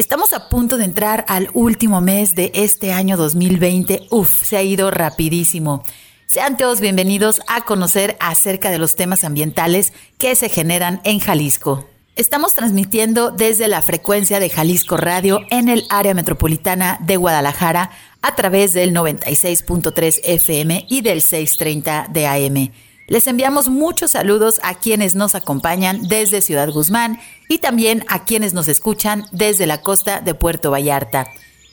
Estamos a punto de entrar al último mes de este año 2020. Uf, se ha ido rapidísimo. Sean todos bienvenidos a conocer acerca de los temas ambientales que se generan en Jalisco. Estamos transmitiendo desde la frecuencia de Jalisco Radio en el área metropolitana de Guadalajara a través del 96.3 FM y del 630 de AM. Les enviamos muchos saludos a quienes nos acompañan desde Ciudad Guzmán y también a quienes nos escuchan desde la costa de Puerto Vallarta.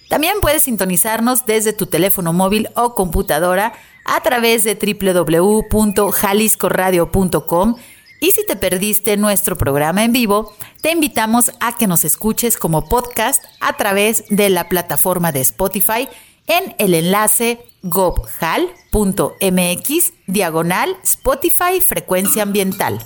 También puedes sintonizarnos desde tu teléfono móvil o computadora a través de www.jaliscoradio.com y si te perdiste nuestro programa en vivo, te invitamos a que nos escuches como podcast a través de la plataforma de Spotify en el enlace gobhal.mx diagonal Spotify Frecuencia Ambiental.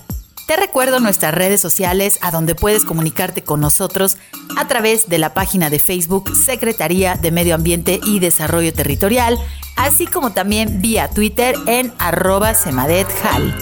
Te recuerdo nuestras redes sociales a donde puedes comunicarte con nosotros a través de la página de Facebook Secretaría de Medio Ambiente y Desarrollo Territorial, así como también vía Twitter en arroba semadethal.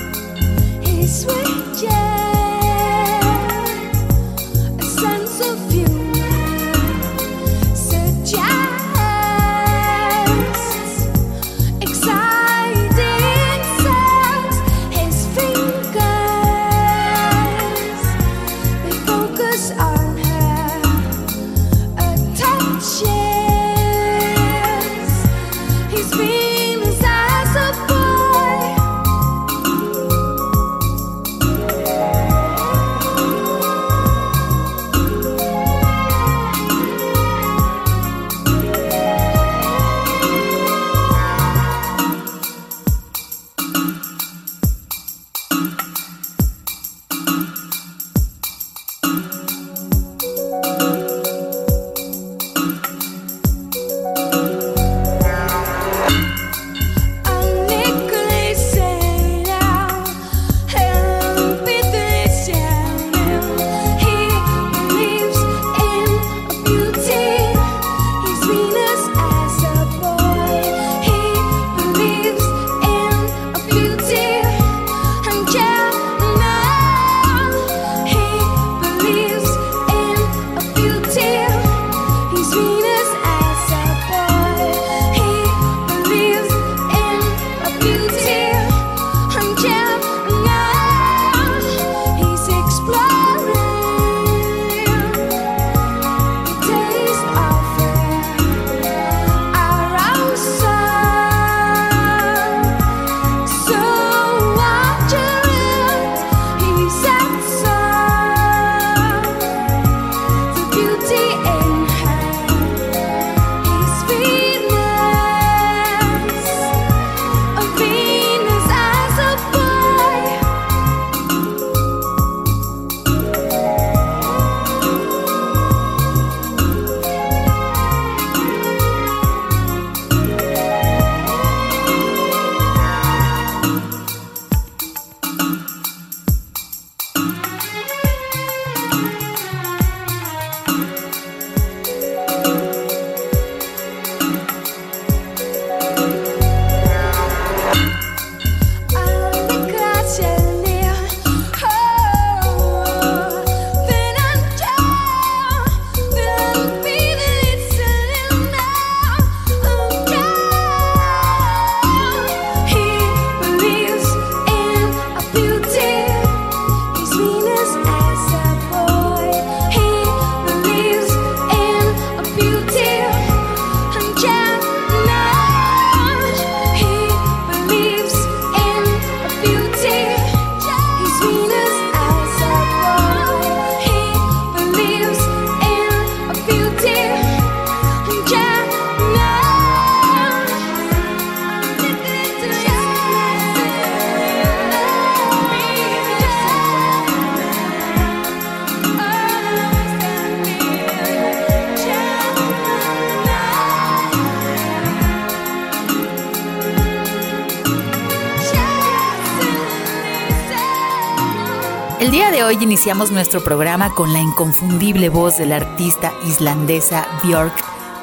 El día de hoy iniciamos nuestro programa con la inconfundible voz de la artista islandesa Björk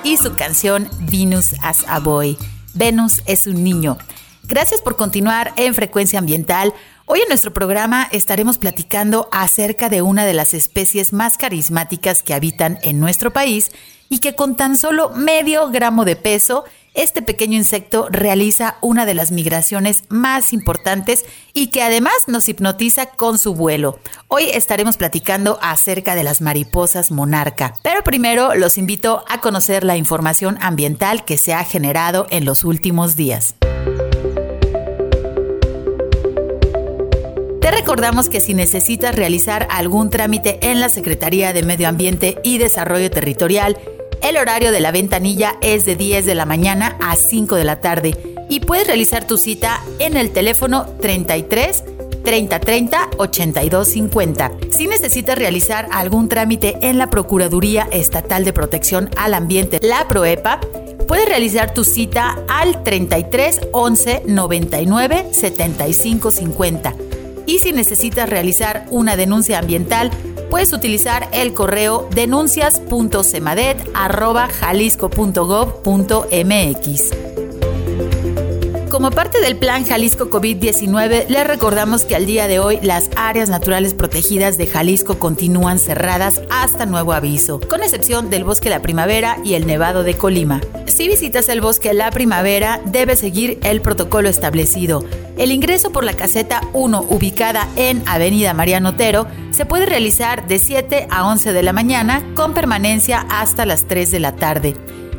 y su canción Venus as a Boy. Venus es un niño. Gracias por continuar en Frecuencia Ambiental. Hoy en nuestro programa estaremos platicando acerca de una de las especies más carismáticas que habitan en nuestro país y que con tan solo medio gramo de peso este pequeño insecto realiza una de las migraciones más importantes y que además nos hipnotiza con su vuelo. Hoy estaremos platicando acerca de las mariposas monarca, pero primero los invito a conocer la información ambiental que se ha generado en los últimos días. Te recordamos que si necesitas realizar algún trámite en la Secretaría de Medio Ambiente y Desarrollo Territorial, el horario de la ventanilla es de 10 de la mañana a 5 de la tarde y puedes realizar tu cita en el teléfono 33 30 30 82 50. Si necesitas realizar algún trámite en la Procuraduría Estatal de Protección al Ambiente, la PROEPA, puedes realizar tu cita al 33 11 99 75 50. Y si necesitas realizar una denuncia ambiental, puedes utilizar el correo denuncias.cemadet.jalisco.gov.mx. Como parte del plan Jalisco COVID-19, les recordamos que al día de hoy las áreas naturales protegidas de Jalisco continúan cerradas hasta nuevo aviso, con excepción del bosque La Primavera y el Nevado de Colima. Si visitas el bosque La Primavera, debes seguir el protocolo establecido. El ingreso por la caseta 1, ubicada en Avenida Mariano Otero, se puede realizar de 7 a 11 de la mañana con permanencia hasta las 3 de la tarde.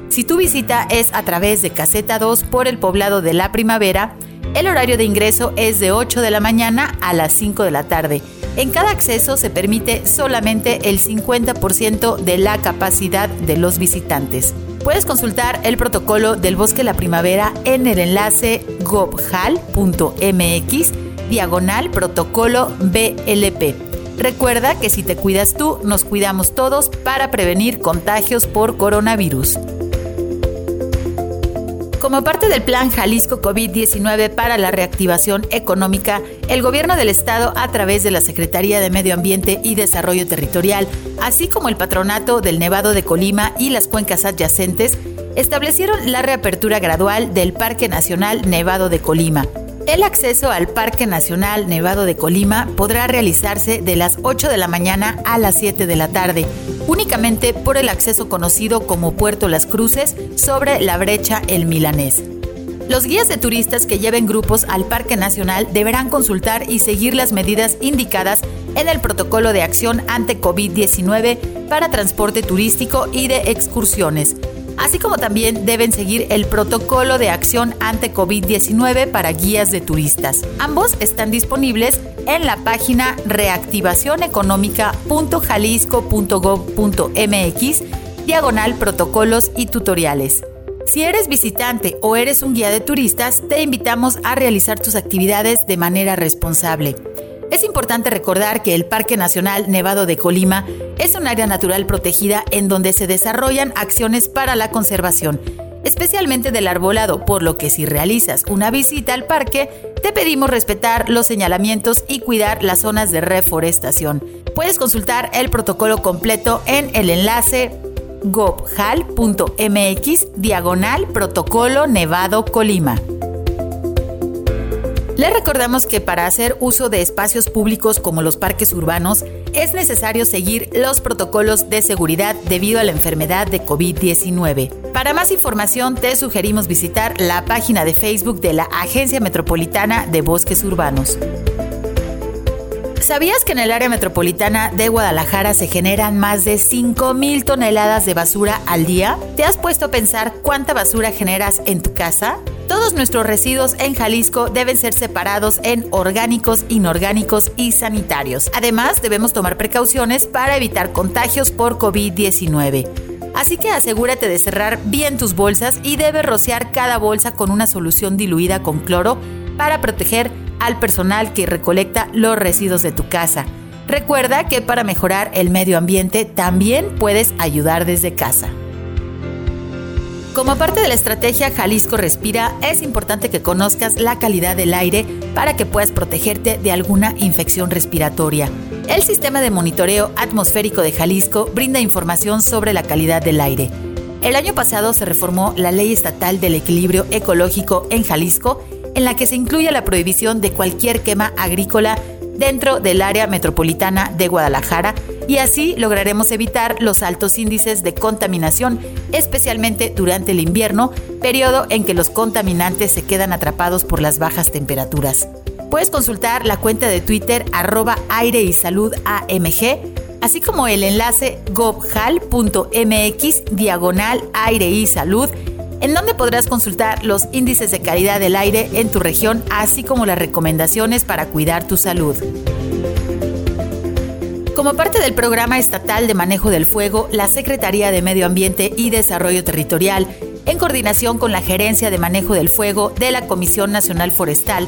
Si tu visita es a través de Caseta 2 por el poblado de la primavera, el horario de ingreso es de 8 de la mañana a las 5 de la tarde. En cada acceso se permite solamente el 50% de la capacidad de los visitantes. Puedes consultar el protocolo del Bosque La Primavera en el enlace gobhal.mx diagonal protocolo BLP. Recuerda que si te cuidas tú, nos cuidamos todos para prevenir contagios por coronavirus. Como parte del plan Jalisco COVID-19 para la reactivación económica, el gobierno del estado a través de la Secretaría de Medio Ambiente y Desarrollo Territorial, así como el patronato del Nevado de Colima y las cuencas adyacentes, establecieron la reapertura gradual del Parque Nacional Nevado de Colima. El acceso al Parque Nacional Nevado de Colima podrá realizarse de las 8 de la mañana a las 7 de la tarde, únicamente por el acceso conocido como Puerto Las Cruces sobre la brecha El Milanés. Los guías de turistas que lleven grupos al Parque Nacional deberán consultar y seguir las medidas indicadas en el protocolo de acción ante COVID-19 para transporte turístico y de excursiones así como también deben seguir el protocolo de acción ante COVID-19 para guías de turistas. Ambos están disponibles en la página reactivacioneconómica.jalisco.gov.mx, diagonal protocolos y tutoriales. Si eres visitante o eres un guía de turistas, te invitamos a realizar tus actividades de manera responsable. Es importante recordar que el Parque Nacional Nevado de Colima es un área natural protegida en donde se desarrollan acciones para la conservación, especialmente del arbolado, por lo que si realizas una visita al parque, te pedimos respetar los señalamientos y cuidar las zonas de reforestación. Puedes consultar el protocolo completo en el enlace gobhal.mx diagonal protocolo Nevado Colima. Les recordamos que para hacer uso de espacios públicos como los parques urbanos es necesario seguir los protocolos de seguridad debido a la enfermedad de COVID-19. Para más información te sugerimos visitar la página de Facebook de la Agencia Metropolitana de Bosques Urbanos. ¿Sabías que en el área metropolitana de Guadalajara se generan más de 5.000 toneladas de basura al día? ¿Te has puesto a pensar cuánta basura generas en tu casa? Todos nuestros residuos en Jalisco deben ser separados en orgánicos, inorgánicos y sanitarios. Además, debemos tomar precauciones para evitar contagios por COVID-19. Así que asegúrate de cerrar bien tus bolsas y debes rociar cada bolsa con una solución diluida con cloro para proteger al personal que recolecta los residuos de tu casa. Recuerda que para mejorar el medio ambiente también puedes ayudar desde casa. Como parte de la estrategia Jalisco Respira, es importante que conozcas la calidad del aire para que puedas protegerte de alguna infección respiratoria. El sistema de monitoreo atmosférico de Jalisco brinda información sobre la calidad del aire. El año pasado se reformó la Ley Estatal del Equilibrio Ecológico en Jalisco, en la que se incluye la prohibición de cualquier quema agrícola dentro del área metropolitana de Guadalajara y así lograremos evitar los altos índices de contaminación, especialmente durante el invierno, periodo en que los contaminantes se quedan atrapados por las bajas temperaturas. Puedes consultar la cuenta de Twitter arroba aire y salud AMG, así como el enlace gobhal.mx diagonal aire y salud en donde podrás consultar los índices de calidad del aire en tu región, así como las recomendaciones para cuidar tu salud. Como parte del Programa Estatal de Manejo del Fuego, la Secretaría de Medio Ambiente y Desarrollo Territorial, en coordinación con la Gerencia de Manejo del Fuego de la Comisión Nacional Forestal,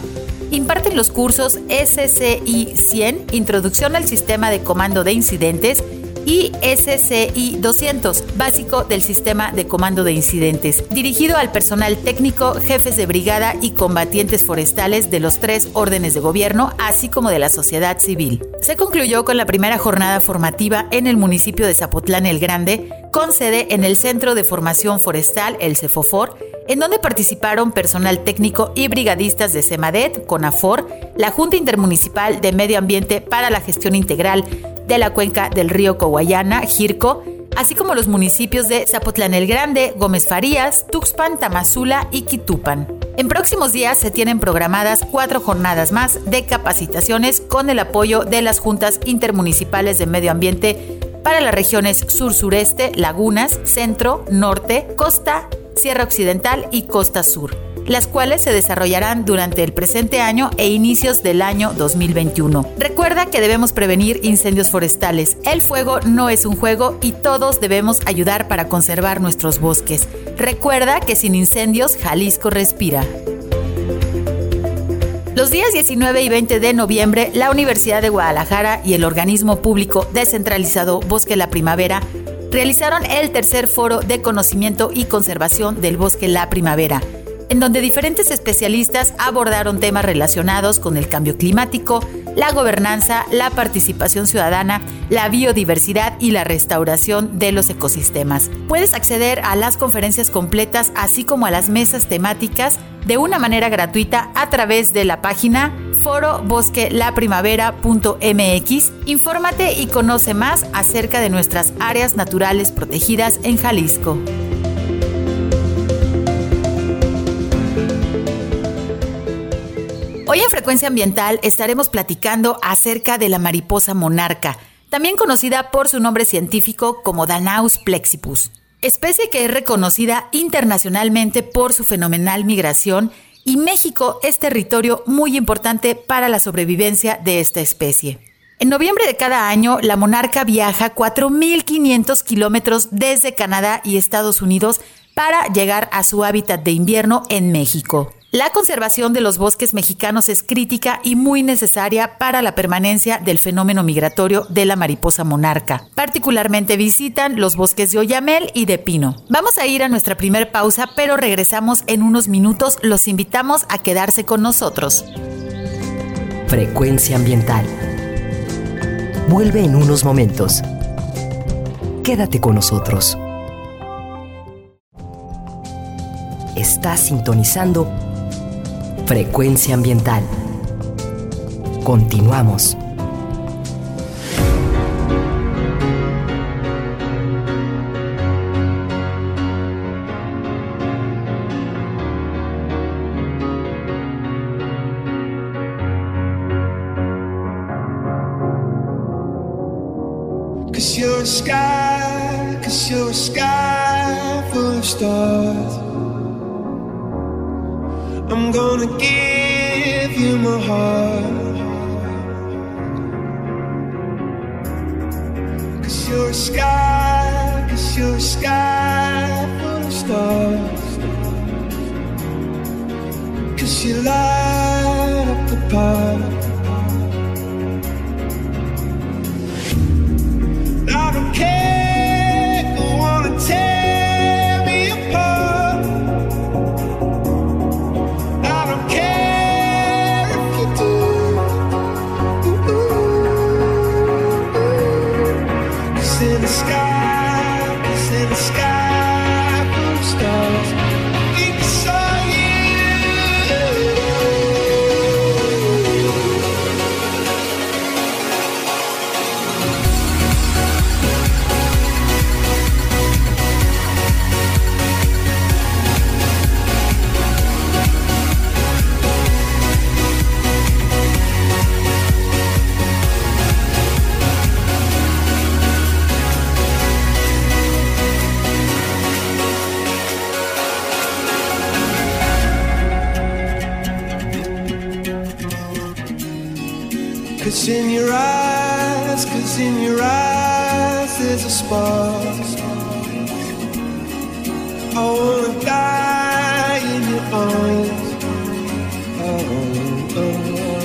imparten los cursos SCI 100, Introducción al Sistema de Comando de Incidentes, y SCI 200, básico del sistema de comando de incidentes, dirigido al personal técnico, jefes de brigada y combatientes forestales de los tres órdenes de gobierno, así como de la sociedad civil. Se concluyó con la primera jornada formativa en el municipio de Zapotlán el Grande, con sede en el Centro de Formación Forestal, el CEFOFOR, en donde participaron personal técnico y brigadistas de CEMADET, CONAFOR, la Junta Intermunicipal de Medio Ambiente para la Gestión Integral de la cuenca del río Coguayana, Jirco, así como los municipios de Zapotlán el Grande, Gómez Farías, Tuxpan, Tamazula y Quitupan. En próximos días se tienen programadas cuatro jornadas más de capacitaciones con el apoyo de las juntas intermunicipales de medio ambiente para las regiones sur-sureste, lagunas, centro, norte, costa, sierra occidental y costa sur las cuales se desarrollarán durante el presente año e inicios del año 2021. Recuerda que debemos prevenir incendios forestales. El fuego no es un juego y todos debemos ayudar para conservar nuestros bosques. Recuerda que sin incendios Jalisco respira. Los días 19 y 20 de noviembre, la Universidad de Guadalajara y el organismo público descentralizado Bosque La Primavera realizaron el tercer foro de conocimiento y conservación del Bosque La Primavera en donde diferentes especialistas abordaron temas relacionados con el cambio climático, la gobernanza, la participación ciudadana, la biodiversidad y la restauración de los ecosistemas. Puedes acceder a las conferencias completas así como a las mesas temáticas de una manera gratuita a través de la página forobosquelaprimavera.mx. Infórmate y conoce más acerca de nuestras áreas naturales protegidas en Jalisco. Hoy en Frecuencia Ambiental estaremos platicando acerca de la mariposa monarca, también conocida por su nombre científico como Danaus plexipus, especie que es reconocida internacionalmente por su fenomenal migración y México es territorio muy importante para la sobrevivencia de esta especie. En noviembre de cada año, la monarca viaja 4.500 kilómetros desde Canadá y Estados Unidos para llegar a su hábitat de invierno en México. La conservación de los bosques mexicanos es crítica y muy necesaria para la permanencia del fenómeno migratorio de la mariposa monarca. Particularmente visitan los bosques de Oyamel y de Pino. Vamos a ir a nuestra primer pausa, pero regresamos en unos minutos. Los invitamos a quedarse con nosotros. Frecuencia ambiental. Vuelve en unos momentos. Quédate con nosotros. Estás sintonizando Frecuencia ambiental. Continuamos. sky, kiss in the sky, blue stars. In your eyes there's a spark. I wanna die in your arms. Oh, oh. oh.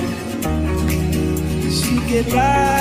Cause you get lighter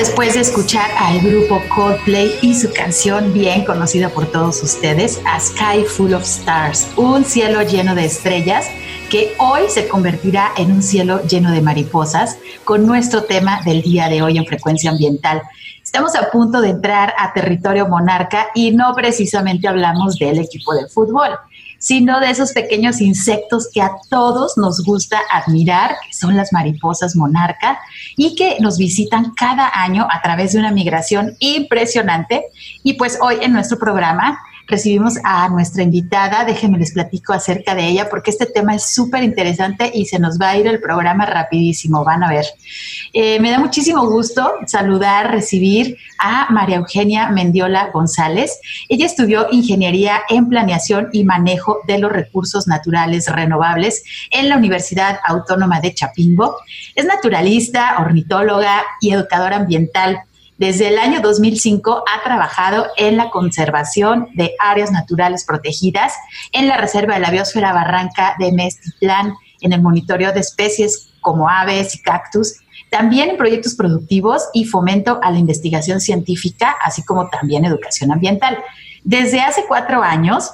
después de escuchar al grupo Coldplay y su canción bien conocida por todos ustedes, A Sky Full of Stars, un cielo lleno de estrellas que hoy se convertirá en un cielo lleno de mariposas con nuestro tema del día de hoy en frecuencia ambiental. Estamos a punto de entrar a territorio monarca y no precisamente hablamos del equipo de fútbol, sino de esos pequeños insectos que a todos nos gusta admirar, que son las mariposas monarca y que nos visitan cada año a través de una migración impresionante. Y pues hoy en nuestro programa recibimos a nuestra invitada. Déjenme les platico acerca de ella porque este tema es súper interesante y se nos va a ir el programa rapidísimo, van a ver. Eh, me da muchísimo gusto saludar, recibir a María Eugenia Mendiola González. Ella estudió ingeniería en planeación y manejo de los recursos naturales renovables en la Universidad Autónoma de Chapingo. Es naturalista, ornitóloga y educadora ambiental desde el año 2005 ha trabajado en la conservación de áreas naturales protegidas en la Reserva de la Biosfera Barranca de Mestitlán, en el monitoreo de especies como aves y cactus, también en proyectos productivos y fomento a la investigación científica, así como también educación ambiental. Desde hace cuatro años,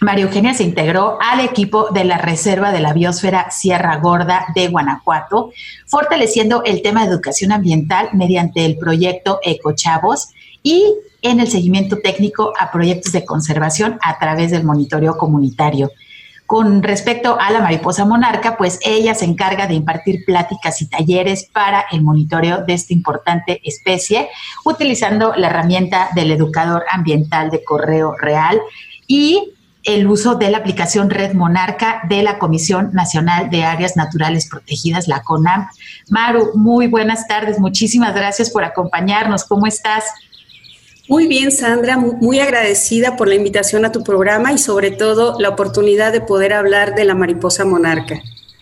María Eugenia se integró al equipo de la Reserva de la Biosfera Sierra Gorda de Guanajuato, fortaleciendo el tema de educación ambiental mediante el proyecto Ecochavos y en el seguimiento técnico a proyectos de conservación a través del monitoreo comunitario. Con respecto a la mariposa monarca, pues ella se encarga de impartir pláticas y talleres para el monitoreo de esta importante especie, utilizando la herramienta del educador ambiental de correo real y el uso de la aplicación Red Monarca de la Comisión Nacional de Áreas Naturales Protegidas, la CONAM. Maru, muy buenas tardes. Muchísimas gracias por acompañarnos. ¿Cómo estás? Muy bien, Sandra, muy agradecida por la invitación a tu programa y sobre todo la oportunidad de poder hablar de la mariposa monarca.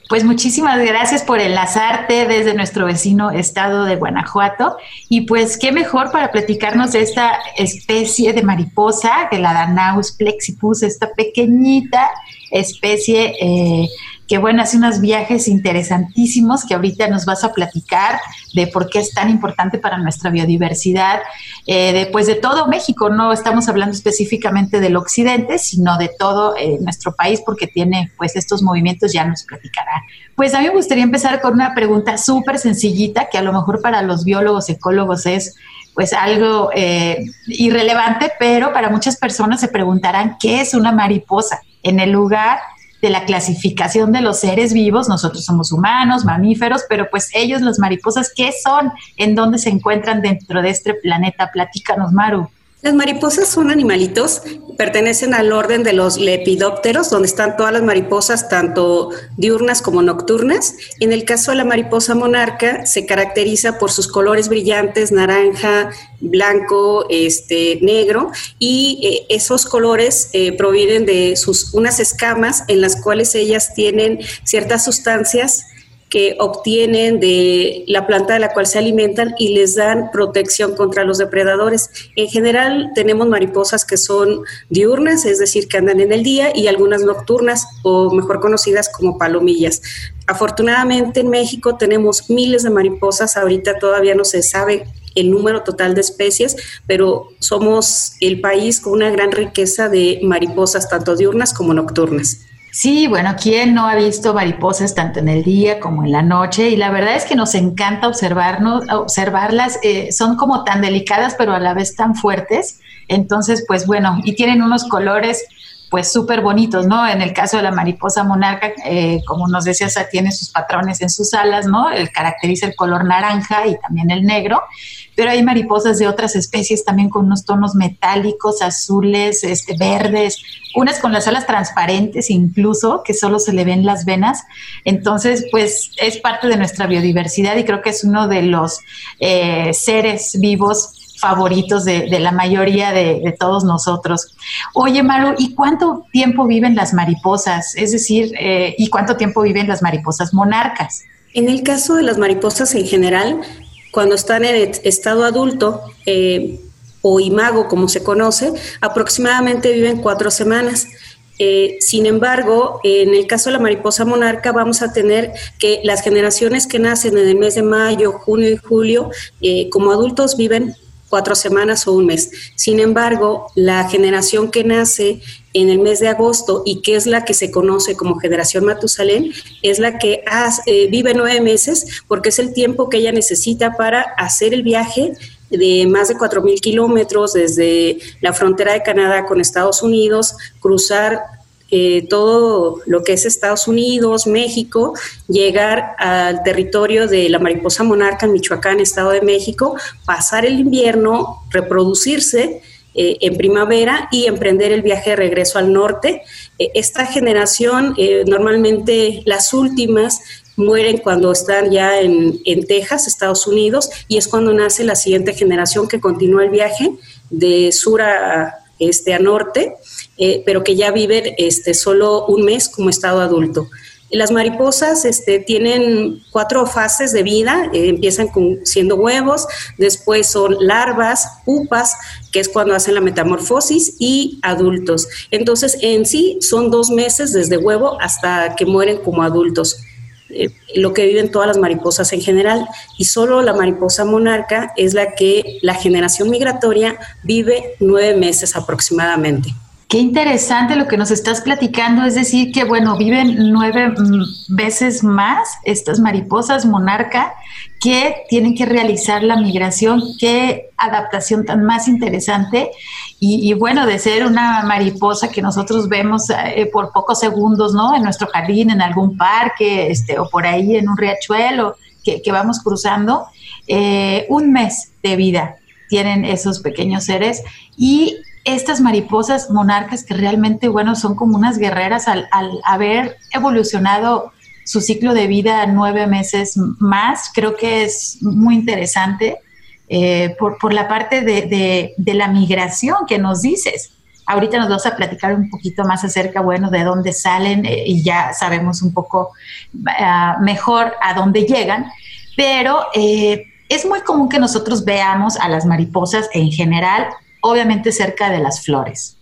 Pues muchísimas gracias por enlazarte desde nuestro vecino estado de Guanajuato. Y pues qué mejor para platicarnos de esta especie de mariposa, de la Danaus plexipus, esta pequeñita especie eh, que bueno, hace unos viajes interesantísimos que ahorita nos vas a platicar de por qué es tan importante para nuestra biodiversidad, eh, de, pues de todo México, no estamos hablando específicamente del occidente, sino de todo eh, nuestro país porque tiene pues estos movimientos, ya nos platicará. Pues a mí me gustaría empezar con una pregunta súper sencillita que a lo mejor para los biólogos, ecólogos es pues algo eh, irrelevante, pero para muchas personas se preguntarán qué es una mariposa en el lugar de la clasificación de los seres vivos. Nosotros somos humanos, mamíferos, pero pues ellos, las mariposas, ¿qué son? ¿En dónde se encuentran dentro de este planeta? Platícanos, Maru. Las mariposas son animalitos, pertenecen al orden de los lepidópteros, donde están todas las mariposas, tanto diurnas como nocturnas. En el caso de la mariposa monarca, se caracteriza por sus colores brillantes, naranja, blanco, este, negro, y eh, esos colores eh, provienen de sus unas escamas en las cuales ellas tienen ciertas sustancias que obtienen de la planta de la cual se alimentan y les dan protección contra los depredadores. En general tenemos mariposas que son diurnas, es decir, que andan en el día, y algunas nocturnas o mejor conocidas como palomillas. Afortunadamente en México tenemos miles de mariposas, ahorita todavía no se sabe el número total de especies, pero somos el país con una gran riqueza de mariposas, tanto diurnas como nocturnas. Sí, bueno, ¿quién no ha visto mariposas tanto en el día como en la noche? Y la verdad es que nos encanta observarnos, observarlas. Eh, son como tan delicadas, pero a la vez tan fuertes. Entonces, pues bueno, y tienen unos colores pues súper bonitos, ¿no? En el caso de la mariposa monarca, eh, como nos decías, tiene sus patrones en sus alas, ¿no? El caracteriza el color naranja y también el negro, pero hay mariposas de otras especies también con unos tonos metálicos, azules, este, verdes, unas con las alas transparentes incluso, que solo se le ven las venas. Entonces, pues es parte de nuestra biodiversidad y creo que es uno de los eh, seres vivos favoritos de, la mayoría de, todos nosotros. Oye, Maru, ¿y cuánto tiempo viven las mariposas? Es decir, eh, ¿y cuánto tiempo viven las mariposas monarcas? En el caso de las mariposas en general, cuando están en estado adulto eh, o imago, como se conoce, aproximadamente viven cuatro semanas. Eh, sin embargo, en el caso de la mariposa monarca, vamos a tener que las generaciones que nacen en el mes de mayo, junio y julio, como adultos viven cuatro semanas o un mes. Sin embargo, la generación que nace en el mes de agosto y que es la que se conoce como generación Matusalén, es la que eh, vive nueve meses porque es el tiempo que ella necesita para hacer el viaje de más de 4.000 kilómetros desde la frontera de Canadá con Estados Unidos, cruzar eh, todo lo que es Estados Unidos, México, llegar al territorio de la mariposa monarca en Michoacán, Estado de México, pasar el invierno, reproducirse eh, en primavera y emprender el viaje de regreso al norte. Eh, esta generación, normalmente las últimas, mueren cuando están ya en, en, Texas, Estados Unidos, y es cuando nace la siguiente generación que continúa el viaje de sur a, este, a norte. Eh, pero que ya viven este, solo un mes como estado adulto. Las mariposas este, tienen cuatro fases de vida, eh, empiezan con, siendo huevos, después son larvas, pupas, que es cuando hacen la metamorfosis, y adultos. Entonces, en sí son dos meses desde huevo hasta que mueren como adultos. Eh, lo que viven todas las mariposas en general y solo la mariposa monarca es la que la generación migratoria vive nueve meses aproximadamente. Qué interesante lo que nos estás platicando, es decir, que bueno, viven nueve mm, veces más estas mariposas monarca que tienen que realizar la migración. Qué adaptación tan más interesante. Y, bueno, de ser una mariposa que nosotros vemos eh, por pocos segundos, ¿no? En nuestro jardín, en algún parque, este, o por ahí en un riachuelo que, vamos cruzando, eh, un mes de vida tienen esos pequeños seres y estas mariposas monarcas que realmente, bueno, son como unas guerreras al, haber evolucionado su ciclo de vida nueve meses más, creo que es muy interesante eh, por, la parte de, la migración que nos dices. Ahorita nos vas a platicar un poquito más acerca, bueno, de dónde salen eh, y ya sabemos un poco ah, mejor a dónde llegan, pero eh, es muy común que nosotros veamos a las mariposas en general obviamente cerca de las flores.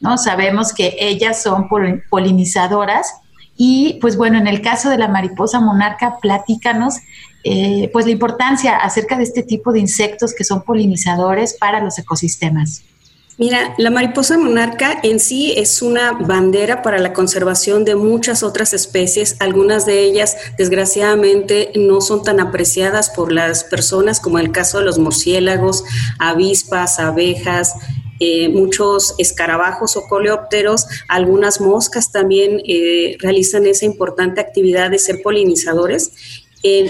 ¿no? Sabemos que ellas son polinizadoras y pues bueno, en el caso de la mariposa monarca, platícanos eh, pues la importancia acerca de este tipo de insectos que son polinizadores para los ecosistemas. Mira, la mariposa monarca en sí es una bandera para la conservación de muchas otras especies. Algunas de ellas, desgraciadamente, no son tan apreciadas por las personas, como el caso de los murciélagos, avispas, abejas, eh, muchos escarabajos o coleópteros, algunas moscas también eh, realizan esa importante actividad de ser polinizadores.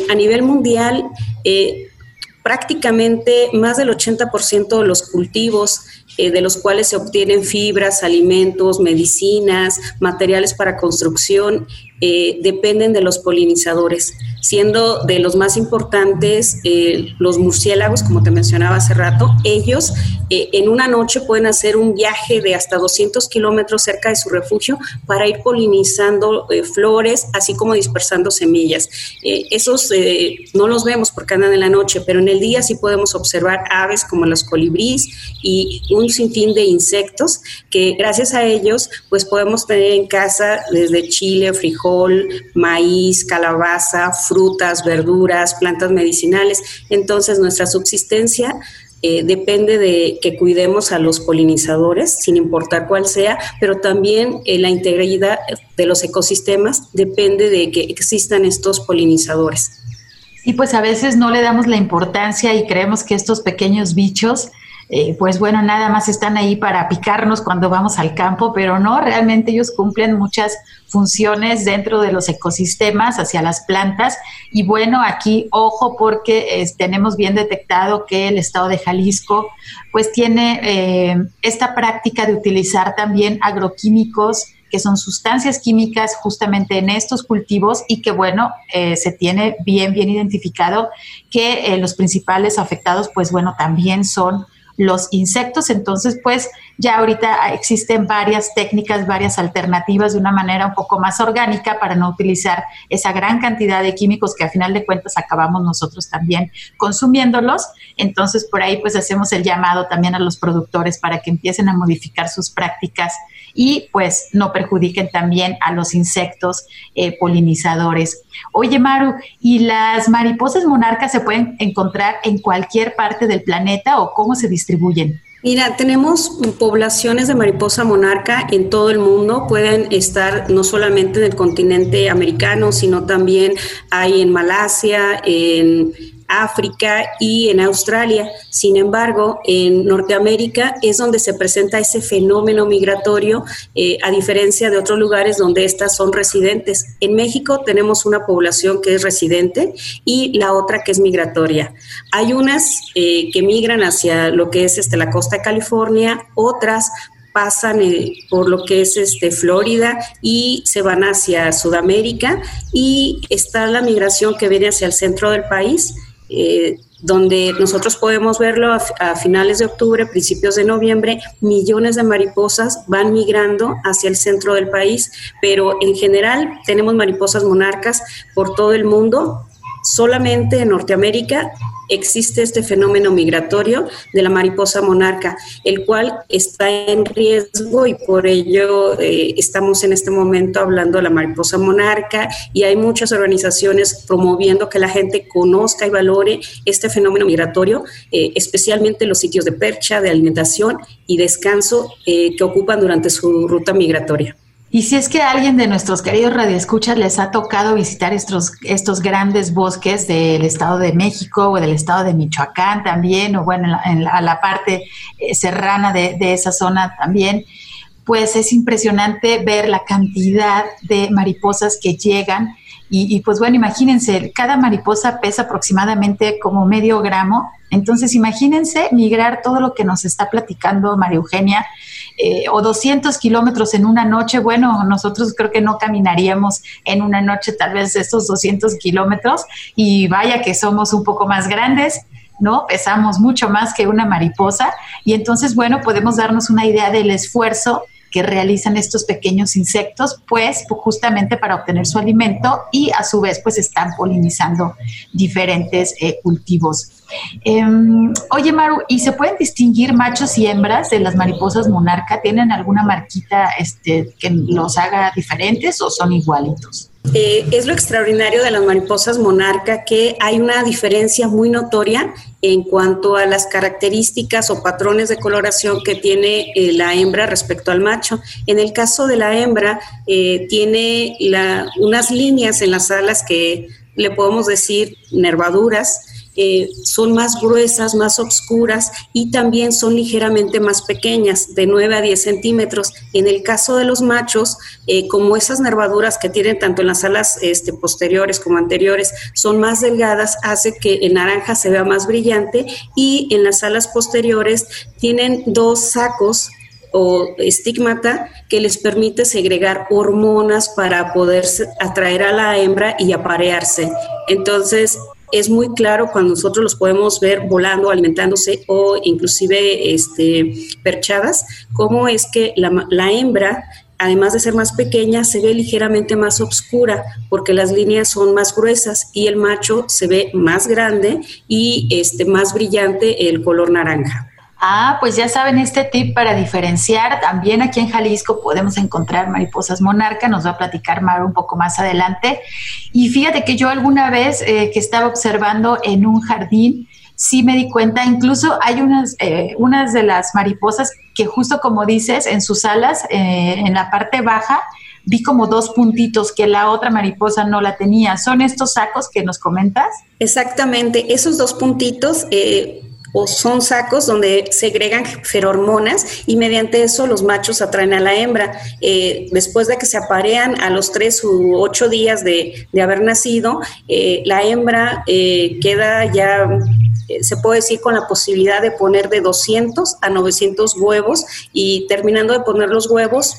a nivel mundial, eh, prácticamente más del 80% de los cultivos eh, de los cuales se obtienen fibras, alimentos, medicinas, materiales para construcción, eh, dependen de los polinizadores, siendo de los más importantes eh, los murciélagos, como te mencionaba hace rato. Ellos en una noche pueden hacer un viaje de hasta 200 kilómetros cerca de su refugio para ir polinizando flores, así como dispersando semillas. esos no los vemos porque andan en la noche, pero en el día sí podemos observar aves como los colibríes y un sinfín de insectos que gracias a ellos pues podemos tener en casa desde chile, frijol, maíz, calabaza, frutas, verduras, plantas medicinales. Entonces nuestra subsistencia eh, depende de que cuidemos a los polinizadores, sin importar cuál sea, pero también eh, la integridad de los ecosistemas depende de que existan estos polinizadores. Y pues a veces no le damos la importancia y creemos que estos pequeños bichos eh, pues bueno, nada más están ahí para picarnos cuando vamos al campo, pero no, realmente ellos cumplen muchas funciones dentro de los ecosistemas hacia las plantas. Y bueno, aquí ojo porque tenemos bien detectado que el estado de Jalisco pues tiene eh, esta práctica de utilizar también agroquímicos que son sustancias químicas justamente en estos cultivos y que bueno, eh, se tiene bien, bien identificado que eh, los principales afectados pues bueno, también son los insectos. Entonces, pues ya ahorita existen varias técnicas, varias alternativas de una manera un poco más orgánica para no utilizar esa gran cantidad de químicos que a final de cuentas acabamos nosotros también consumiéndolos. Entonces, por ahí pues hacemos el llamado también a los productores para que empiecen a modificar sus prácticas y pues no perjudiquen también a los insectos eh, polinizadores. Oye, Maru, ¿y las mariposas monarcas se pueden encontrar en cualquier parte del planeta o cómo se distribuyen? Mira, tenemos poblaciones de mariposa monarca en todo el mundo. Pueden estar no solamente en el continente americano, sino también hay en Malasia, en África y en Australia. Sin embargo, en Norteamérica es donde se presenta ese fenómeno migratorio, eh, a diferencia de otros lugares donde estas son residentes. En México tenemos una población que es residente y la otra que es migratoria. Hay unas eh, que migran hacia lo que es este, la costa de California, otras pasan eh, por lo que es este Florida y se van hacia Sudamérica y está la migración que viene hacia el centro del país eh, donde nosotros podemos verlo a, finales de octubre, principios de noviembre, millones de mariposas van migrando hacia el centro del país, pero en general tenemos mariposas monarcas por todo el mundo. Solamente en Norteamérica existe este fenómeno migratorio de la mariposa monarca, el cual está en riesgo y por ello eh, estamos en este momento hablando de la mariposa monarca y hay muchas organizaciones promoviendo que la gente conozca y valore este fenómeno migratorio, eh, especialmente los sitios de percha, de alimentación y descanso eh, que ocupan durante su ruta migratoria. Y si es que a alguien de nuestros queridos radioescuchas les ha tocado visitar estos, estos grandes bosques del Estado de México o del Estado de Michoacán también, o bueno, en la, parte eh, serrana de, esa zona también, pues es impresionante ver la cantidad de mariposas que llegan. Y, y, pues bueno, imagínense, cada mariposa pesa aproximadamente como medio gramo. Entonces, imagínense migrar todo lo que nos está platicando María Eugenia eh, o 200 kilómetros en una noche, bueno, nosotros creo que no caminaríamos en una noche tal vez estos 200 kilómetros y vaya que somos un poco más grandes. ¿no? Pesamos mucho más que una mariposa y entonces, bueno, podemos darnos una idea del esfuerzo que realizan estos pequeños insectos, pues justamente para obtener su alimento y a su vez pues están polinizando diferentes eh, cultivos. Em, oye, Maru, ¿y se pueden distinguir machos y hembras de las mariposas monarca? ¿Tienen alguna marquita este, que los haga diferentes o son igualitos? Eh, es lo extraordinario de las mariposas monarca que hay una diferencia muy notoria en cuanto a las características o patrones de coloración que tiene eh, la hembra respecto al macho. En el caso de la hembra, eh, tiene unas líneas en las alas que le podemos decir nervaduras, eh, son más gruesas, más oscuras y también son ligeramente más pequeñas, de 9 a 10 centímetros. En el caso de los machos, eh, como esas nervaduras que tienen tanto en las alas este, posteriores como anteriores son más delgadas, hace que el naranja se vea más brillante y en las alas posteriores tienen dos sacos o estigmata que les permite segregar hormonas para poder atraer a la hembra y aparearse. Entonces, es muy claro cuando nosotros los podemos ver volando, alimentándose o inclusive este, perchadas, cómo es que la, hembra además de ser más pequeña, se ve ligeramente más oscura porque las líneas son más gruesas y el macho se ve más grande y este, más brillante el color naranja. Ah, pues ya saben este tip para diferenciar. También aquí en Jalisco podemos encontrar mariposas monarca, nos va a platicar Mar un poco más adelante. Y fíjate que yo alguna vez eh, que estaba observando en un jardín, sí me di cuenta, incluso hay unas, eh, unas de las mariposas que justo como dices, en sus alas, eh, en la parte baja, vi como dos puntitos que la otra mariposa no la tenía. ¿Son estos sacos que nos comentas? Exactamente, esos dos puntitos o son sacos donde segregan ferormonas y mediante eso los machos atraen a la hembra. Eh, después de que se aparean a los tres u ocho días de, haber nacido, eh, la hembra eh, queda ya se puede decir con la posibilidad de poner de 200 a 900 huevos y terminando de poner los huevos,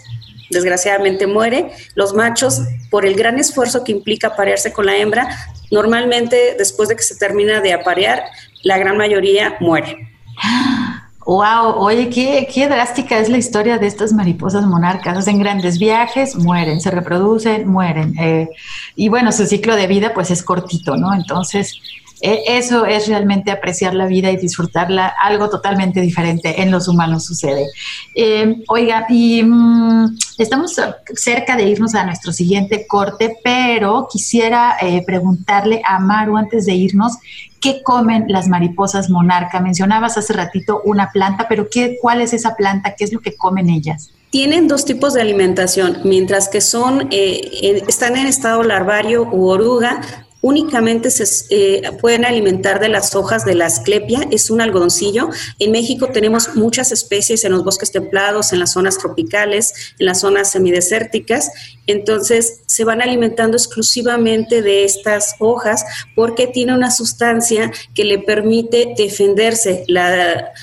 desgraciadamente muere. Los machos, por el gran esfuerzo que implica aparearse con la hembra, normalmente después de que se termina de aparear, la gran mayoría muere. Wow, oye, qué, drástica es la historia de estas mariposas monarcas. Hacen grandes viajes, mueren, se reproducen, mueren. Eh, y bueno, su ciclo de vida pues es cortito, ¿no? Entonces, e, eso es realmente apreciar la vida y disfrutarla, algo totalmente diferente en los humanos sucede. Eh, oiga, y mm, estamos cerca de irnos a nuestro siguiente corte, pero quisiera eh, preguntarle a Maru antes de irnos, ¿qué comen las mariposas monarca? Mencionabas hace ratito una planta, pero ¿qué, ¿cuál es esa planta? ¿Qué es lo que comen ellas? Tienen dos tipos de alimentación, mientras que son, eh, están en estado larvario u oruga, únicamente se eh, pueden alimentar de las hojas de la asclepia, es un algodoncillo. En México tenemos muchas especies en los bosques templados, en las zonas tropicales, en las zonas semidesérticas, entonces se van alimentando exclusivamente de estas hojas porque tiene una sustancia que le permite defenderse. La,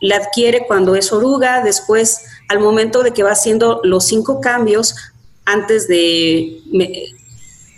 la adquiere cuando es oruga, después al momento de que va haciendo los cinco cambios antes de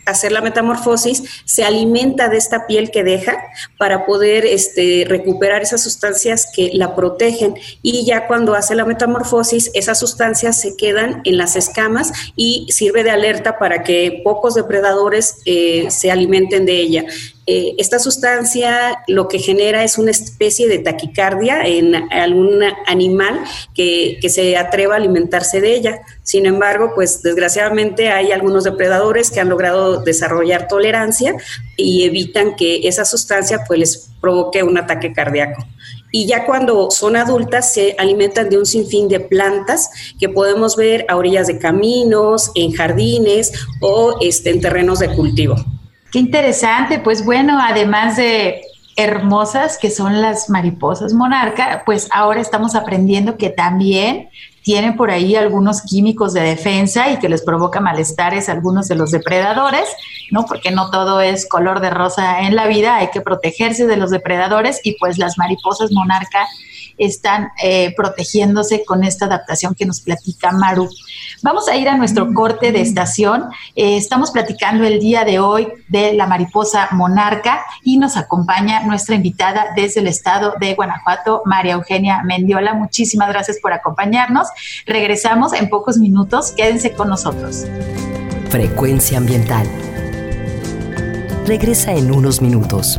hacer la metamorfosis, se alimenta de esta piel que deja para poder este, recuperar esas sustancias que la protegen y ya cuando hace la metamorfosis, esas sustancias se quedan en las escamas y sirve de alerta para que pocos depredadores eh, se alimenten de ella. Eh, esta sustancia lo que genera es una especie de taquicardia en algún animal que, se atreva a alimentarse de ella. Sin embargo, pues desgraciadamente hay algunos depredadores que han logrado desarrollar tolerancia y evitan que esa sustancia pues les provoque un ataque cardíaco y ya cuando son adultas se alimentan de un sinfín de plantas que podemos ver a orillas de caminos, en jardines o este, en terrenos de cultivo. Qué interesante, pues bueno, además de hermosas que son las mariposas monarca, pues ahora estamos aprendiendo que también tienen por ahí algunos químicos de defensa y que les provoca malestares a algunos de los depredadores, ¿no? Porque no todo es color de rosa en la vida, hay que protegerse de los depredadores y pues las mariposas monarca están eh, protegiéndose con esta adaptación que nos platica Maru. Vamos a ir a nuestro corte de estación. Eh, estamos platicando el día de hoy de la mariposa monarca y nos acompaña nuestra invitada desde el estado de Guanajuato, María Eugenia Mendiola. Muchísimas gracias por acompañarnos. Regresamos en pocos minutos. Quédense con nosotros. Frecuencia ambiental. Regresa en unos minutos.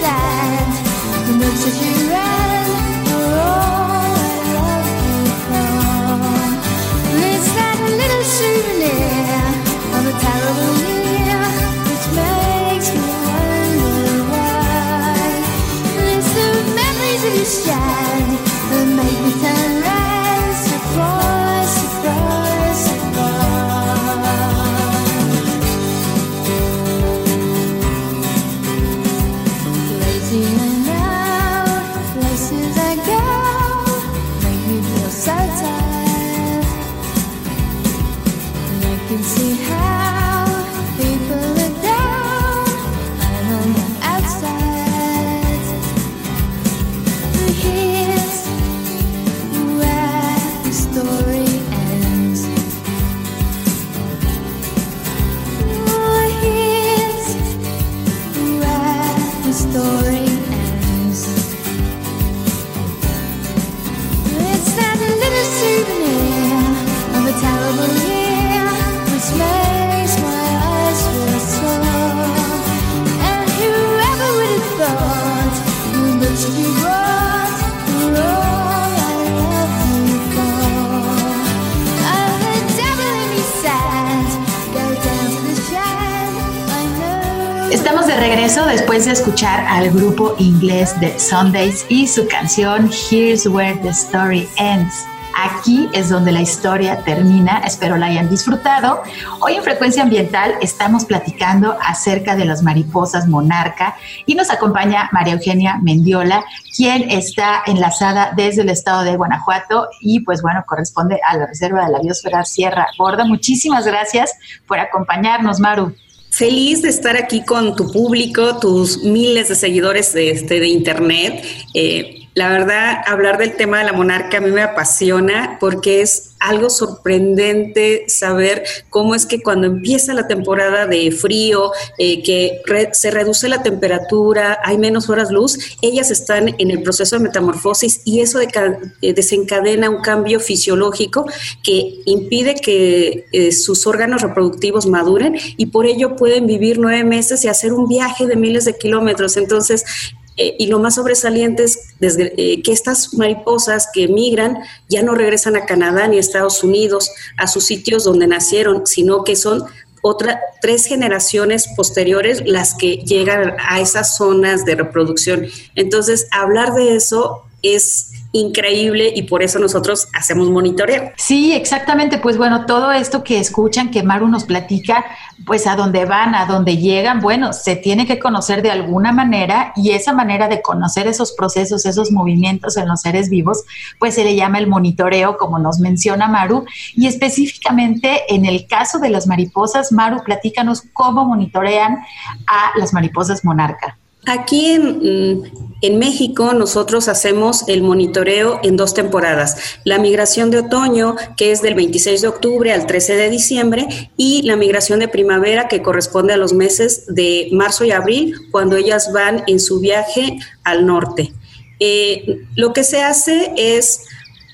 that looks at you de escuchar al grupo inglés de Sundays y su canción Here's Where the Story Ends. Aquí es donde la historia termina, espero la hayan disfrutado. Hoy en Frecuencia Ambiental estamos platicando acerca de las mariposas monarca y nos acompaña María Eugenia Mendiola, quien está enlazada desde el estado de Guanajuato y pues bueno, corresponde a la Reserva de la Biosfera Sierra Gorda. Muchísimas gracias por acompañarnos, Maru. Feliz de estar aquí con tu público, tus miles de seguidores de, este, de internet. Eh, la verdad, hablar del tema de la monarca a mí me apasiona porque es algo sorprendente saber cómo es que cuando empieza la temporada de frío, eh, que se reduce la temperatura, hay menos horas luz, ellas están en el proceso de metamorfosis y eso eh, desencadena un cambio fisiológico que impide que eh, sus órganos reproductivos maduren y por ello pueden vivir nueve meses y hacer un viaje de miles de kilómetros. Entonces, eh, y lo más sobresaliente es eh, que estas mariposas que emigran ya no regresan a Canadá ni a Estados Unidos, a sus sitios donde nacieron, sino que son otras tres generaciones posteriores las que llegan a esas zonas de reproducción. Entonces, hablar de eso es increíble y por eso nosotros hacemos monitoreo. Sí, exactamente. Pues bueno, todo esto que escuchan, que Maru nos platica, pues a dónde van, a dónde llegan, bueno, se tiene que conocer de alguna manera y esa manera de conocer esos procesos, esos movimientos en los seres vivos, pues se le llama el monitoreo, como nos menciona Maru. Y específicamente en el caso de las mariposas, Maru, platícanos cómo monitorean a las mariposas monarca. Aquí en, en, México nosotros hacemos el monitoreo en dos temporadas. La migración de otoño, que es del 26 de octubre al 13 de diciembre, y la migración de primavera, que corresponde a los meses de marzo y abril, cuando ellas van en su viaje al norte. Eh, lo que se hace es,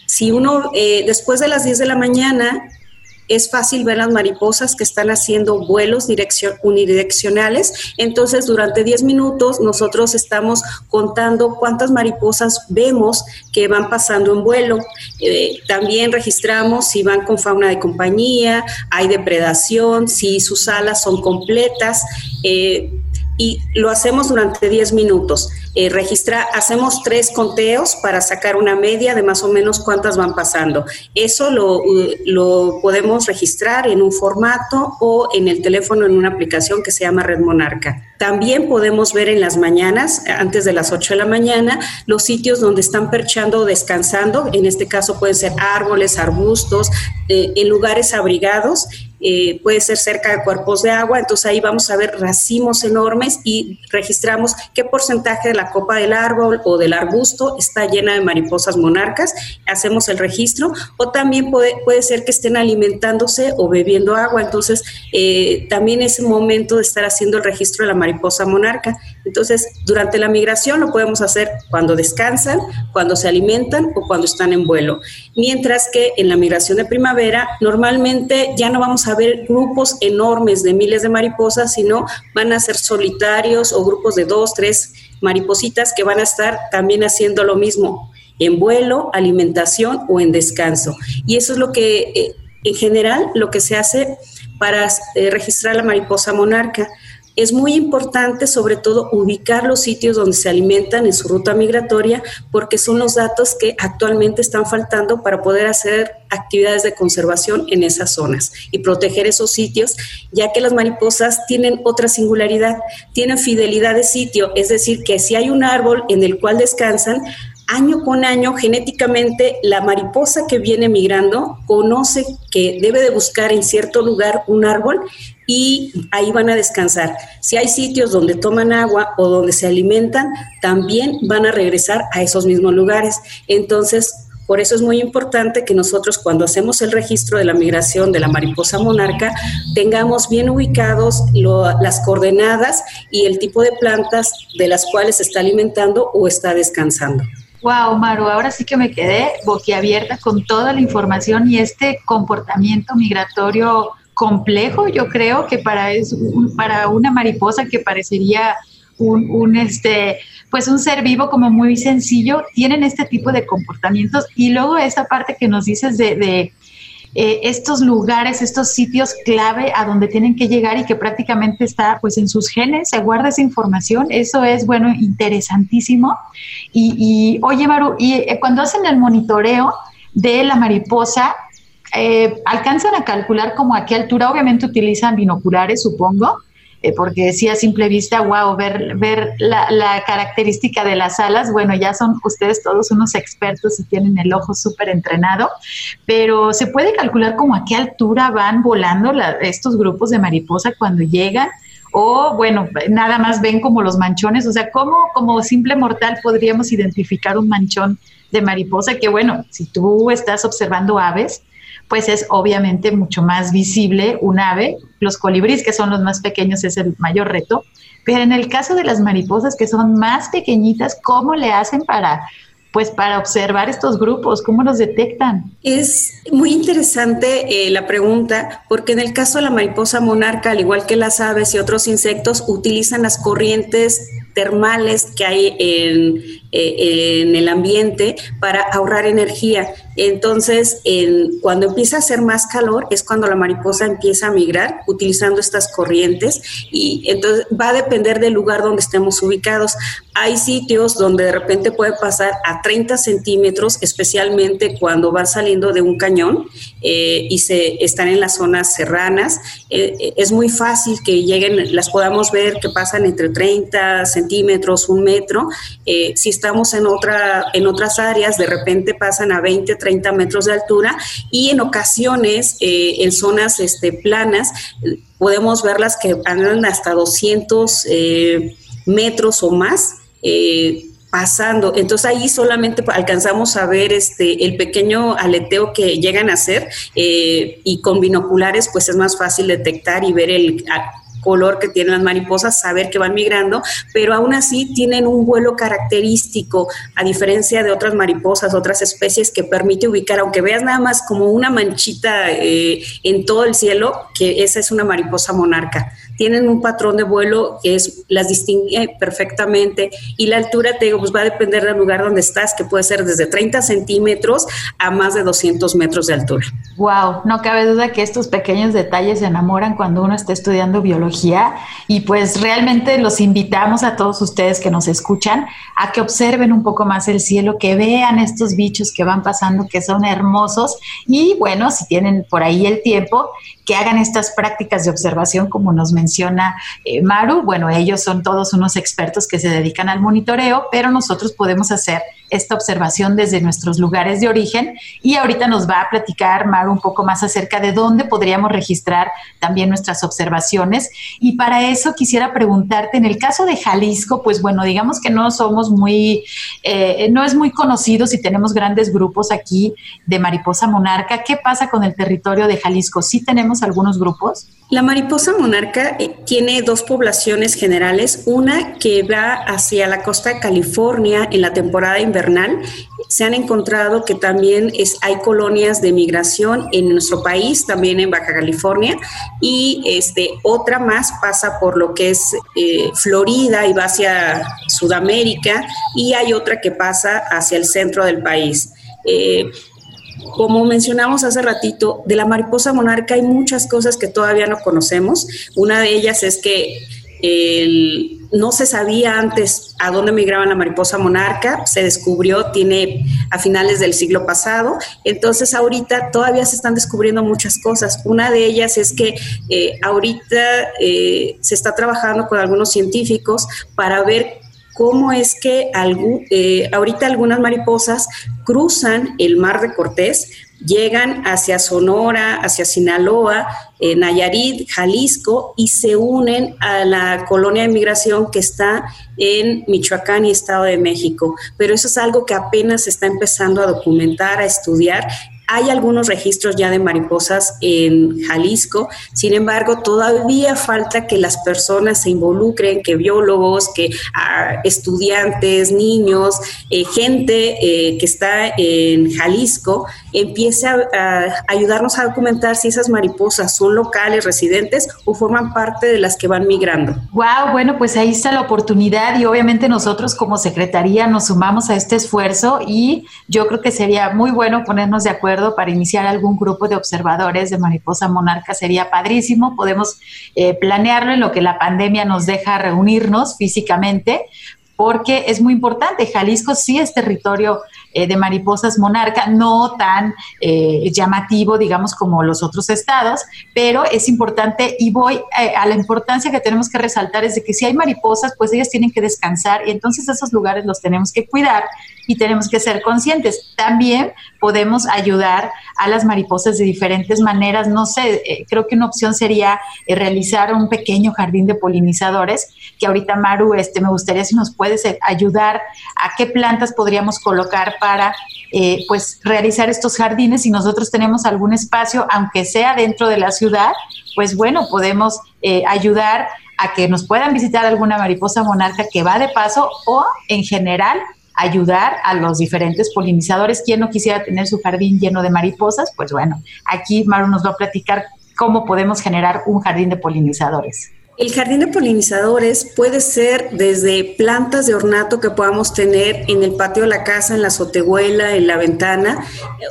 si uno eh, después de las 10 de la mañana es fácil ver las mariposas que están haciendo vuelos unidireccionales. Entonces, durante 10 minutos nosotros estamos contando cuántas mariposas vemos que van pasando en vuelo. Eh, también registramos si van con fauna de compañía, hay depredación, si sus alas son completas. Eh, y lo hacemos durante 10 minutos. Eh, registra, hacemos tres conteos para sacar una media de más o menos cuántas van pasando. Eso lo, lo, podemos registrar en un formato o en el teléfono en una aplicación que se llama Red Monarca. También podemos ver en las mañanas, antes de las 8 de la mañana, los sitios donde están perchando o descansando. En este caso pueden ser árboles, arbustos, eh, en lugares abrigados eh, puede ser cerca de cuerpos de agua, entonces ahí vamos a ver racimos enormes y registramos qué porcentaje de la copa del árbol o del arbusto está llena de mariposas monarcas, hacemos el registro, o también puede, puede ser que estén alimentándose o bebiendo agua, entonces eh, también es momento de estar haciendo el registro de la mariposa monarca. Entonces, durante la migración lo podemos hacer cuando descansan, cuando se alimentan o cuando están en vuelo. Mientras que en la migración de primavera, normalmente ya no vamos a ver grupos enormes de miles de mariposas, sino van a ser solitarios o grupos de dos, tres maripositas que van a estar también haciendo lo mismo en vuelo, alimentación o en descanso. Y eso es lo que, eh, en general, lo que se hace para eh, registrar la mariposa monarca Es muy importante sobre todo ubicar los sitios donde se alimentan en su ruta migratoria porque son los datos que actualmente están faltando para poder hacer actividades de conservación en esas zonas y proteger esos sitios, ya que las mariposas tienen otra singularidad, tienen fidelidad de sitio, es decir, que si hay un árbol en el cual descansan, año con año, genéticamente, la mariposa que viene migrando conoce que debe de buscar en cierto lugar un árbol y ahí van a descansar. Si hay sitios donde toman agua o donde se alimentan, también van a regresar a esos mismos lugares. Entonces, por eso es muy importante que nosotros cuando hacemos el registro de la migración de la mariposa monarca tengamos bien ubicados las coordenadas y el tipo de plantas de las cuales está alimentando o está descansando. Wow, Maru, ahora sí que me quedé boquiabierta con toda la información y este comportamiento migratorio complejo, yo creo que para, es para una mariposa que parecería un, un, este, pues un ser vivo como muy sencillo, tienen este tipo de comportamientos y luego esta parte que nos dices de eh, estos lugares, estos sitios clave a donde tienen que llegar y que prácticamente está pues en sus genes, se guarda esa información, eso es bueno, interesantísimo. Y, oye, Maru, y eh, cuando hacen el monitoreo de la mariposa, eh, alcanzan a calcular como a qué altura, obviamente utilizan binoculares, supongo, eh, porque sí a simple vista, wow, ver, ver la, característica de las alas, bueno, ya son ustedes todos unos expertos y tienen el ojo súper entrenado, pero se puede calcular como a qué altura van volando estos grupos de mariposa cuando llegan o bueno, nada más ven como los manchones, o sea, ¿cómo como simple mortal podríamos identificar un manchón de mariposa? Que bueno, si tú estás observando aves, pues es obviamente mucho más visible un ave. Los colibríes, que son los más pequeños, es el mayor reto. Pero en el caso de las mariposas, que son más pequeñitas, ¿cómo le hacen para pues para observar estos grupos, ¿cómo los detectan? Es muy interesante eh, la pregunta, porque en el caso de la mariposa monarca, al igual que las aves y otros insectos, utilizan las corrientes termales que hay en, eh, en el ambiente para ahorrar energía. Entonces, cuando empieza a hacer más calor es cuando la mariposa empieza a migrar utilizando estas corrientes y entonces va a depender del lugar donde estemos ubicados. Hay sitios donde de repente puede pasar a 30 centímetros, especialmente cuando van saliendo de un cañón eh, y se están en las zonas serranas. Eh, es muy fácil que lleguen, las podamos ver que pasan entre 30 centímetros, un metro. si estamos en, otra, en otras áreas, de repente pasan a 20, 30 metros de altura y en ocasiones eh, en zonas este, planas podemos verlas que andan hasta 200 eh, metros o más. Eh, pasando. Entonces ahí solamente alcanzamos a ver este el pequeño aleteo que llegan a hacer y con binoculares pues es más fácil detectar y ver el color que tienen las mariposas, saber que van migrando, pero aún así tienen un vuelo característico, a diferencia de otras mariposas, otras especies que permite ubicar, aunque veas nada más como una manchita eh, en todo el cielo, que esa es una mariposa monarca tienen un patrón de vuelo que es, las distingue perfectamente y la altura, te digo, pues va a depender del lugar donde estás, que puede ser desde 30 centímetros a más de 200 metros de altura. Wow, no cabe duda que estos pequeños detalles enamoran cuando uno está estudiando biología y pues realmente los invitamos a todos ustedes que nos escuchan a que observen un poco más el cielo, que vean estos bichos que van pasando, que son hermosos y bueno, si tienen por ahí el tiempo, que hagan estas prácticas de observación como nos menciona eh, Maru. Bueno, ellos son todos unos expertos que se dedican al monitoreo, pero nosotros podemos hacer esta observación desde nuestros lugares de origen y ahorita nos va a platicar Maru un poco más acerca de dónde podríamos registrar también nuestras observaciones y para eso quisiera preguntarte, en el caso de Jalisco, pues bueno, digamos que no somos muy, eh, no es muy conocido si tenemos grandes grupos aquí de mariposa monarca, ¿qué pasa con el territorio de Jalisco? ¿Sí tenemos algunos grupos? La mariposa monarca eh, tiene dos poblaciones generales, una que va hacia la costa de California en la temporada invernal. Se han encontrado que también es, hay colonias de migración en nuestro país, también en Baja California, y este, otra más pasa por lo que es eh, Florida y va hacia Sudamérica, y hay otra que pasa hacia el centro del país. Eh, como mencionamos hace ratito, de la mariposa monarca hay muchas cosas que todavía no conocemos. Una de ellas es que no se sabía antes a dónde migraba la mariposa monarca, se descubrió, tiene a finales del siglo pasado, entonces ahorita todavía se están descubriendo muchas cosas. Una de ellas es que eh, ahorita eh, se está trabajando con algunos científicos para ver cómo es que eh, ahorita algunas mariposas cruzan el mar de Cortés, llegan hacia Sonora, hacia Sinaloa, Nayarit, Jalisco y se unen a la colonia de migración que está en Michoacán y Estado de México. Pero eso es algo que apenas se está empezando a documentar, a estudiar hay algunos registros ya de mariposas en Jalisco, sin embargo, todavía falta que las personas se involucren, que biólogos, que ah, estudiantes, niños, eh, gente eh, que está en Jalisco empiece a, ayudarnos a documentar si esas mariposas son locales, residentes o forman parte de las que van migrando. Wow, bueno, pues ahí está la oportunidad y obviamente nosotros como Secretaría nos sumamos a este esfuerzo y yo creo que sería muy bueno ponernos de acuerdo para iniciar algún grupo de observadores de mariposa monarca. Sería padrísimo, podemos eh, planearlo en lo que la pandemia nos deja reunirnos físicamente porque es muy importante. Jalisco sí es territorio eh, de mariposas monarca, no tan eh, llamativo, digamos, como los otros estados, pero es importante y voy eh, a la importancia que tenemos que resaltar es de que si hay mariposas, pues ellas tienen que descansar y entonces esos lugares los tenemos que cuidar y tenemos que ser conscientes. También podemos ayudar a las mariposas de diferentes maneras. No sé, creo que una opción sería realizar un pequeño jardín de polinizadores, que ahorita Maru, este, me gustaría si nos puedes ayudar a qué plantas podríamos colocar para eh, pues realizar estos jardines. Si nosotros tenemos algún espacio, aunque sea dentro de la ciudad, pues bueno, podemos eh, ayudar a que nos puedan visitar alguna mariposa monarca que va de paso o en general ayudar a los diferentes polinizadores. Quien no quisiera tener su jardín lleno de mariposas? Pues bueno, aquí Maru nos va a platicar cómo podemos generar un jardín de polinizadores. El jardín de polinizadores puede ser desde plantas de ornato que podamos tener en el patio de la casa, en la azotehuela, en la ventana,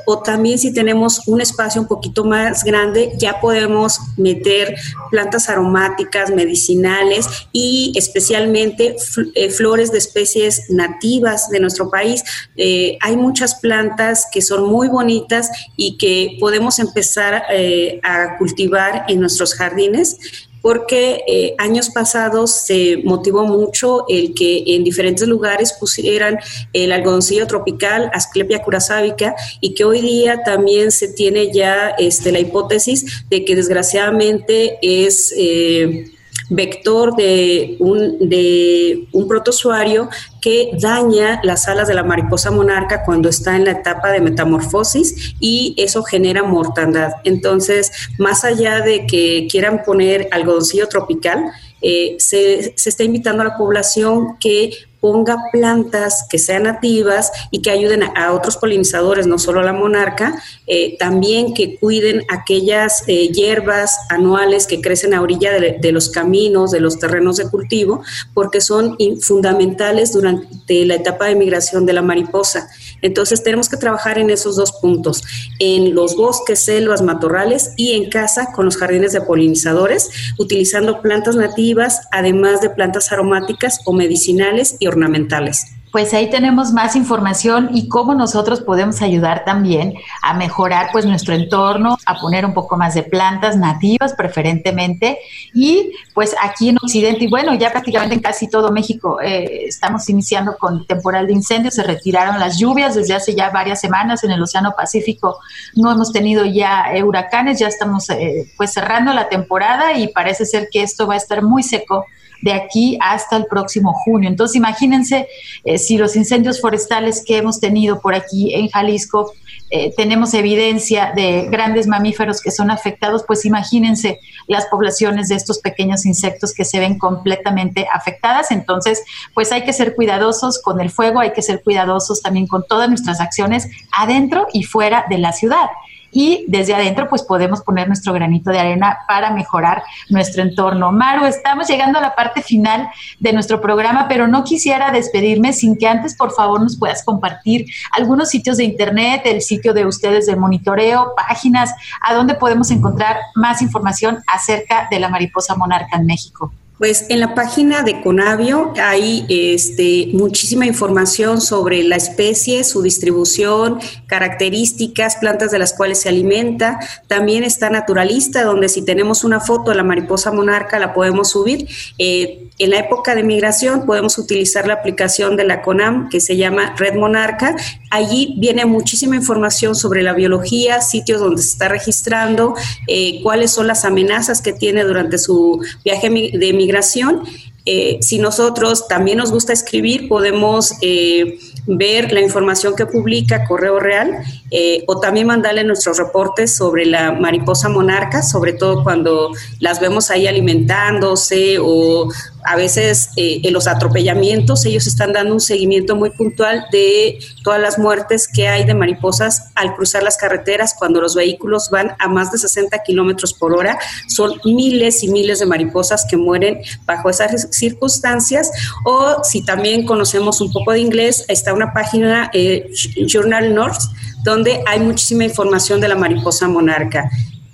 o también si tenemos un espacio un poquito más grande, ya podemos meter plantas aromáticas, medicinales y especialmente eh, flores de especies nativas de nuestro país. Eh, hay muchas plantas que son muy bonitas y que podemos empezar eh, a cultivar en nuestros jardines porque eh, años pasados se motivó mucho el que en diferentes lugares pusieran el algodoncillo tropical, Asclepia curasábica, y que hoy día también se tiene ya este, la hipótesis de que desgraciadamente es... Eh, vector de un, de un protozoario que daña las alas de la mariposa monarca cuando está en la etapa de metamorfosis y eso genera mortandad. Entonces, más allá de que quieran poner algodoncillo tropical, eh, se, se, está invitando a la población que ponga plantas que sean nativas y que ayuden a, otros polinizadores, no solo a la monarca, eh, también que cuiden aquellas eh, hierbas anuales que crecen a orilla de, los caminos, de los terrenos de cultivo, porque son fundamentales durante la etapa de migración de la mariposa. Entonces tenemos que trabajar en esos dos puntos, en los bosques, selvas, matorrales y en casa con los jardines de polinizadores, utilizando plantas nativas, además de plantas aromáticas o medicinales y ornamentales pues ahí tenemos más información y cómo nosotros podemos ayudar también a mejorar pues nuestro entorno, a poner un poco más de plantas nativas preferentemente. Y pues aquí en Occidente y bueno, ya prácticamente en casi todo México eh, estamos iniciando con temporal de incendios, se retiraron las lluvias desde hace ya varias semanas en el Océano Pacífico, no hemos tenido ya huracanes, ya estamos eh, pues cerrando la temporada y parece ser que esto va a estar muy seco de aquí hasta el próximo junio. Entonces, imagínense eh, si los incendios forestales que hemos tenido por aquí en Jalisco eh, tenemos evidencia de grandes mamíferos que son afectados, pues imagínense las poblaciones de estos pequeños insectos que se ven completamente afectadas. Entonces, pues hay que ser cuidadosos con el fuego, hay que ser cuidadosos también con todas nuestras acciones adentro y fuera de la ciudad y desde adentro pues podemos poner nuestro granito de arena para mejorar nuestro entorno. Maru, estamos llegando a la parte final de nuestro programa, pero no quisiera despedirme sin que antes por favor nos puedas compartir algunos sitios de internet, el sitio de ustedes de monitoreo, páginas, a donde podemos encontrar más información acerca de la mariposa monarca en México. Pues en la página de Conavio hay este, muchísima información sobre la especie, su distribución, características, plantas de las cuales se alimenta. También está Naturalista, donde si tenemos una foto de la mariposa monarca la podemos subir. Eh, en la época de migración podemos utilizar la aplicación de la CONAM que se llama Red Monarca. Allí viene muchísima información sobre la biología, sitios donde se está registrando, eh, cuáles son las amenazas que tiene durante su viaje de migración. Eh, si nosotros también nos gusta escribir, podemos eh, ver la información que publica Correo Real o también mandarle nuestros reportes sobre la mariposa monarca, sobre todo cuando las vemos ahí alimentándose o a veces eh, en los atropellamientos ellos están dando un seguimiento muy puntual de todas las muertes que hay de mariposas al cruzar las carreteras cuando los vehículos van a más de 60 kilómetros por hora. Son miles y miles de mariposas que mueren bajo esas circunstancias. O si también conocemos un poco de inglés, está una página, eh, Journal North, donde hay muchísima información de la mariposa monarca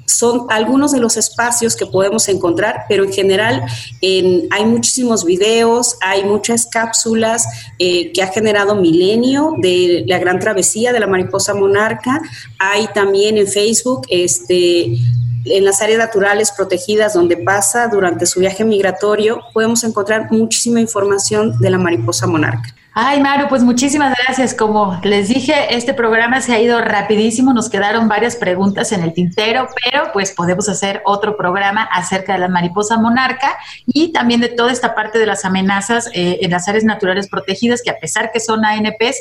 son algunos de los espacios que podemos encontrar, pero en general hay muchísimos videos, hay muchas cápsulas eh, que ha generado Milenio de la gran travesía de la mariposa monarca. Hay también en Facebook este, en las áreas naturales protegidas donde pasa durante su viaje migratorio, podemos encontrar muchísima información de la mariposa monarca. Ay, Maru, pues muchísimas gracias. Como les dije, este programa se ha ido rapidísimo, nos quedaron varias preguntas en el tintero, pero pues podemos hacer otro programa acerca de la mariposa monarca y también de toda esta parte de las amenazas eh, en las áreas naturales protegidas, que a pesar que son ANPs,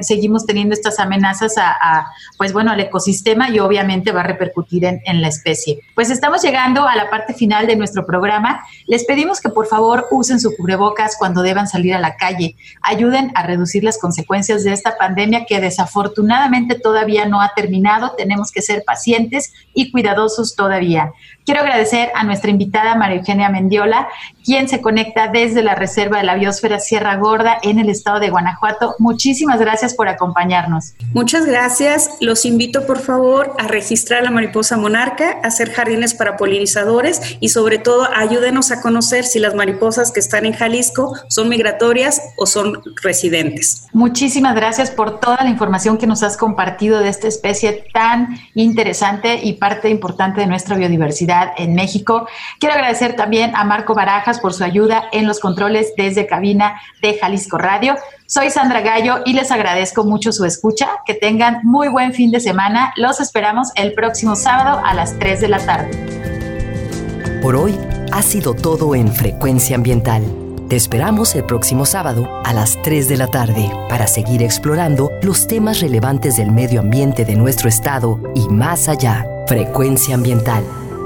seguimos teniendo estas amenazas a, pues bueno, al ecosistema y obviamente va a repercutir en, en, la especie. Pues estamos llegando a la parte final de nuestro programa. Les pedimos que por favor usen su cubrebocas cuando deban salir a la calle. Ayuden a reducir las consecuencias de esta pandemia que desafortunadamente todavía no ha terminado. Tenemos que ser pacientes y cuidadosos todavía. Quiero agradecer a nuestra invitada María Eugenia Mendiola, quien se conecta desde la Reserva de la Biosfera Sierra Gorda en el estado de Guanajuato. Muchísimas gracias por acompañarnos. Muchas gracias. Los invito por favor a registrar la mariposa monarca, a hacer jardines para polinizadores y sobre todo ayúdenos a conocer si las mariposas que están en Jalisco son migratorias o son residentes. Muchísimas gracias por toda la información que nos has compartido de esta especie tan interesante y parte importante de nuestra biodiversidad en México. Quiero agradecer también a Marco Barajas por su ayuda en los controles desde cabina de Jalisco Radio. Soy Sandra Gallo y les agradezco mucho su escucha. Que tengan muy buen fin de semana. Los esperamos el próximo sábado a las 3 de la tarde. Por hoy ha sido todo en Frecuencia Ambiental. Te esperamos el próximo sábado a las 3 de la tarde para seguir explorando los temas relevantes del medio ambiente de nuestro estado y más allá. Frecuencia Ambiental